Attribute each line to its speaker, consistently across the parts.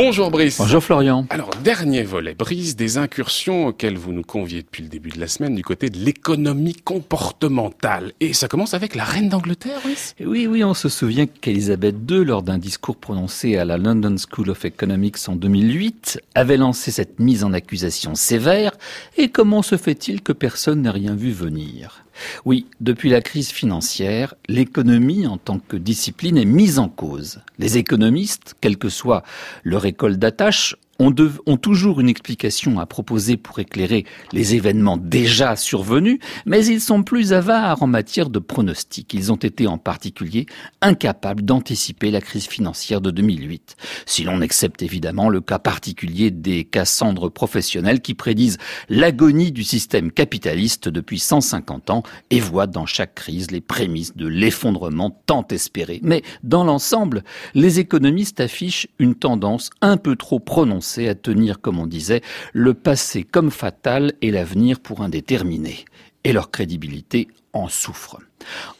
Speaker 1: Bonjour Brice.
Speaker 2: Bonjour Florian.
Speaker 1: Alors, dernier volet, Brice, des incursions auxquelles vous nous conviez depuis le début de la semaine du côté de l'économie comportementale. Et ça commence avec la reine d'Angleterre, Brice?
Speaker 2: Oui, oui, on se souvient qu'Elisabeth II, lors d'un discours prononcé à la London School of Economics en 2008, avait lancé cette mise en accusation sévère. Et comment se fait-il que personne n'ait rien vu venir? Oui, depuis la crise financière, l'économie en tant que discipline est mise en cause. Les économistes, quelle que soit leur école d'attache, ont, ont, toujours une explication à proposer pour éclairer les événements déjà survenus, mais ils sont plus avares en matière de pronostics. Ils ont été en particulier incapables d'anticiper la crise financière de 2008, si l'on accepte évidemment le cas particulier des Cassandres professionnels qui prédisent l'agonie du système capitaliste depuis 150 ans et voient dans chaque crise les prémices de l'effondrement tant espéré. Mais dans l'ensemble, les économistes affichent une tendance un peu trop prononcée à tenir, comme on disait, le passé comme fatal et l'avenir pour indéterminé. Et leur crédibilité en souffre.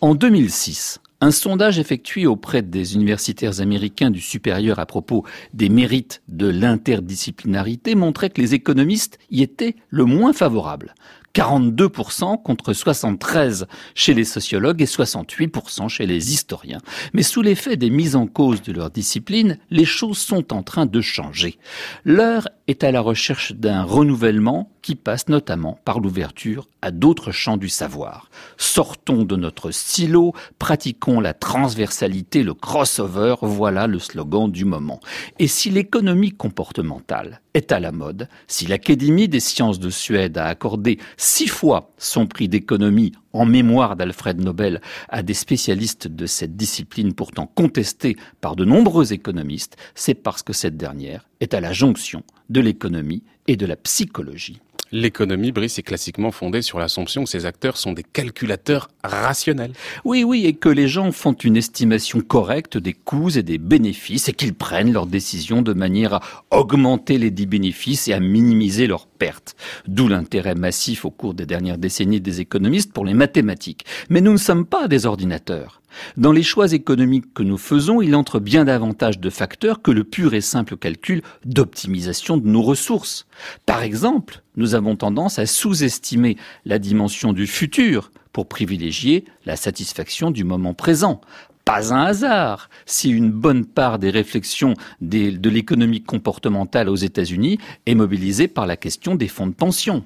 Speaker 2: En 2006, un sondage effectué auprès des universitaires américains du supérieur à propos des mérites de l'interdisciplinarité montrait que les économistes y étaient le moins favorables. 42% contre 73 chez les sociologues et 68% chez les historiens. Mais sous l'effet des mises en cause de leur discipline, les choses sont en train de changer. L'heure est à la recherche d'un renouvellement qui passe notamment par l'ouverture à d'autres champs du savoir. Sortons de notre silo, pratiquons la transversalité, le crossover, voilà le slogan du moment. Et si l'économie comportementale est à la mode, si l'Académie des sciences de Suède a accordé six fois son prix d'économie en mémoire d'Alfred Nobel à des spécialistes de cette discipline pourtant contestée par de nombreux économistes, c'est parce que cette dernière est à la jonction de l'économie et de la psychologie.
Speaker 1: L'économie, Brice, est classiquement fondée sur l'assumption que ces acteurs sont des calculateurs rationnels.
Speaker 2: Oui, oui, et que les gens font une estimation correcte des coûts et des bénéfices et qu'ils prennent leurs décisions de manière à augmenter les dix bénéfices et à minimiser leurs pertes. D'où l'intérêt massif au cours des dernières décennies des économistes pour les mathématiques. Mais nous ne sommes pas des ordinateurs. Dans les choix économiques que nous faisons, il entre bien davantage de facteurs que le pur et simple calcul d'optimisation de nos ressources. Par exemple, nous avons tendance à sous-estimer la dimension du futur pour privilégier la satisfaction du moment présent. Pas un hasard si une bonne part des réflexions de l'économie comportementale aux États-Unis est mobilisée par la question des fonds de pension.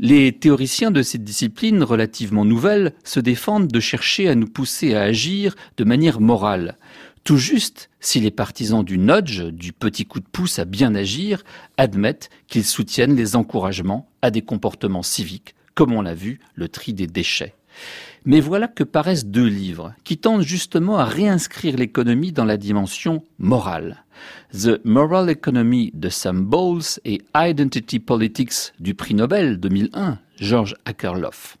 Speaker 2: Les théoriciens de cette discipline relativement nouvelle se défendent de chercher à nous pousser à agir de manière morale. Tout juste si les partisans du nudge, du petit coup de pouce à bien agir, admettent qu'ils soutiennent les encouragements à des comportements civiques, comme on l'a vu, le tri des déchets. Mais voilà que paraissent deux livres qui tentent justement à réinscrire l'économie dans la dimension morale. The Moral Economy de Sam Bowles et Identity Politics du prix Nobel 2001, George Akerlof.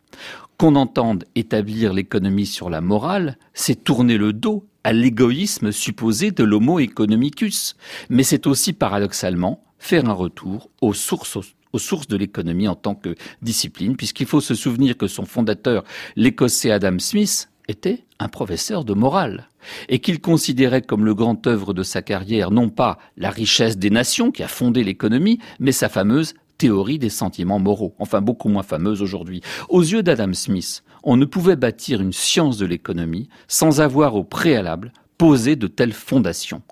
Speaker 2: Qu'on entende établir l'économie sur la morale, c'est tourner le dos à l'égoïsme supposé de l'homo economicus, mais c'est aussi paradoxalement faire un retour aux sources aux sources de l'économie en tant que discipline, puisqu'il faut se souvenir que son fondateur, l'écossais Adam Smith, était un professeur de morale, et qu'il considérait comme le grand œuvre de sa carrière non pas la richesse des nations qui a fondé l'économie, mais sa fameuse théorie des sentiments moraux, enfin beaucoup moins fameuse aujourd'hui. Aux yeux d'Adam Smith, on ne pouvait bâtir une science de l'économie sans avoir au préalable poser de telles fondations.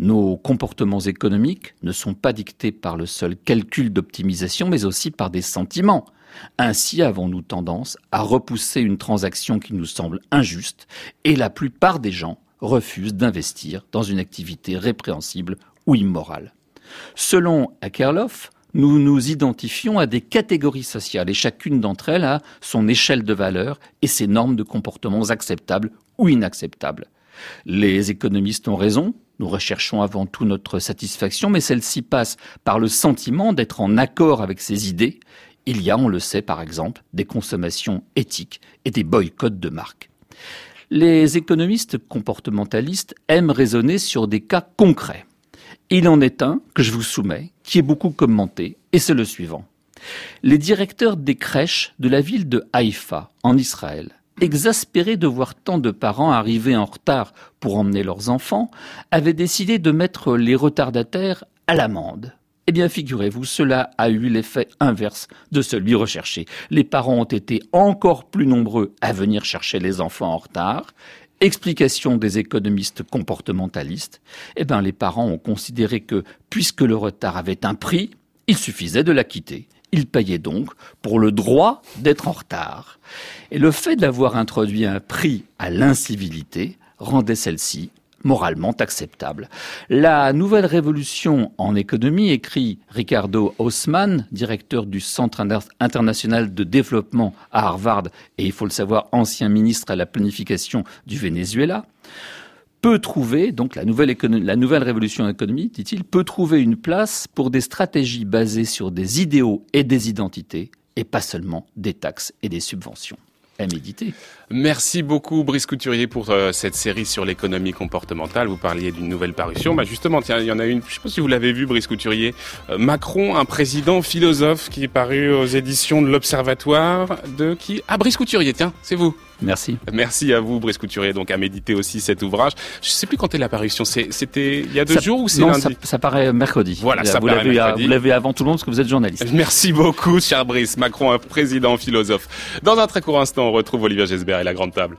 Speaker 2: Nos comportements économiques ne sont pas dictés par le seul calcul d'optimisation, mais aussi par des sentiments. Ainsi avons-nous tendance à repousser une transaction qui nous semble injuste, et la plupart des gens refusent d'investir dans une activité répréhensible ou immorale. Selon Akerlof, nous nous identifions à des catégories sociales et chacune d'entre elles a son échelle de valeur et ses normes de comportements acceptables ou inacceptables. Les économistes ont raison, nous recherchons avant tout notre satisfaction, mais celle-ci passe par le sentiment d'être en accord avec ses idées. Il y a, on le sait par exemple, des consommations éthiques et des boycotts de marques. Les économistes comportementalistes aiment raisonner sur des cas concrets. Il en est un que je vous soumets, qui est beaucoup commenté, et c'est le suivant. Les directeurs des crèches de la ville de Haïfa, en Israël, exaspérés de voir tant de parents arriver en retard pour emmener leurs enfants, avaient décidé de mettre les retardataires à l'amende. Eh bien, figurez-vous, cela a eu l'effet inverse de celui recherché. Les parents ont été encore plus nombreux à venir chercher les enfants en retard. Explication des économistes comportementalistes. Eh bien, les parents ont considéré que, puisque le retard avait un prix, il suffisait de l'acquitter. Ils payaient donc pour le droit d'être en retard. Et le fait d'avoir introduit un prix à l'incivilité rendait celle-ci moralement acceptable. La nouvelle révolution en économie, écrit Ricardo Haussmann, directeur du Centre international de développement à Harvard et il faut le savoir ancien ministre à la planification du Venezuela, peut trouver, donc la nouvelle, la nouvelle révolution économique, dit-il, peut trouver une place pour des stratégies basées sur des idéaux et des identités, et pas seulement des taxes et des subventions à méditer.
Speaker 1: Merci beaucoup Brice Couturier pour euh, cette série sur l'économie comportementale. Vous parliez d'une nouvelle parution. Bah justement, tiens, il y en a une, je ne sais pas si vous l'avez vu Brice Couturier, euh, Macron, un président philosophe qui est paru aux éditions de l'Observatoire de qui? Ah Brice Couturier, tiens, c'est vous.
Speaker 2: Merci.
Speaker 1: Merci à vous, Brice Couturier, donc à méditer aussi cet ouvrage. Je ne sais plus quand est l'apparition. C'était il y a deux jours ou c'est lundi
Speaker 2: ça, ça, paraît mercredi.
Speaker 1: Voilà, ça
Speaker 2: vous l'avez avant tout le monde parce que vous êtes journaliste.
Speaker 1: Merci beaucoup, cher Brice. Macron, un président philosophe. Dans un très court instant, on retrouve Olivier Gesbert et la grande table.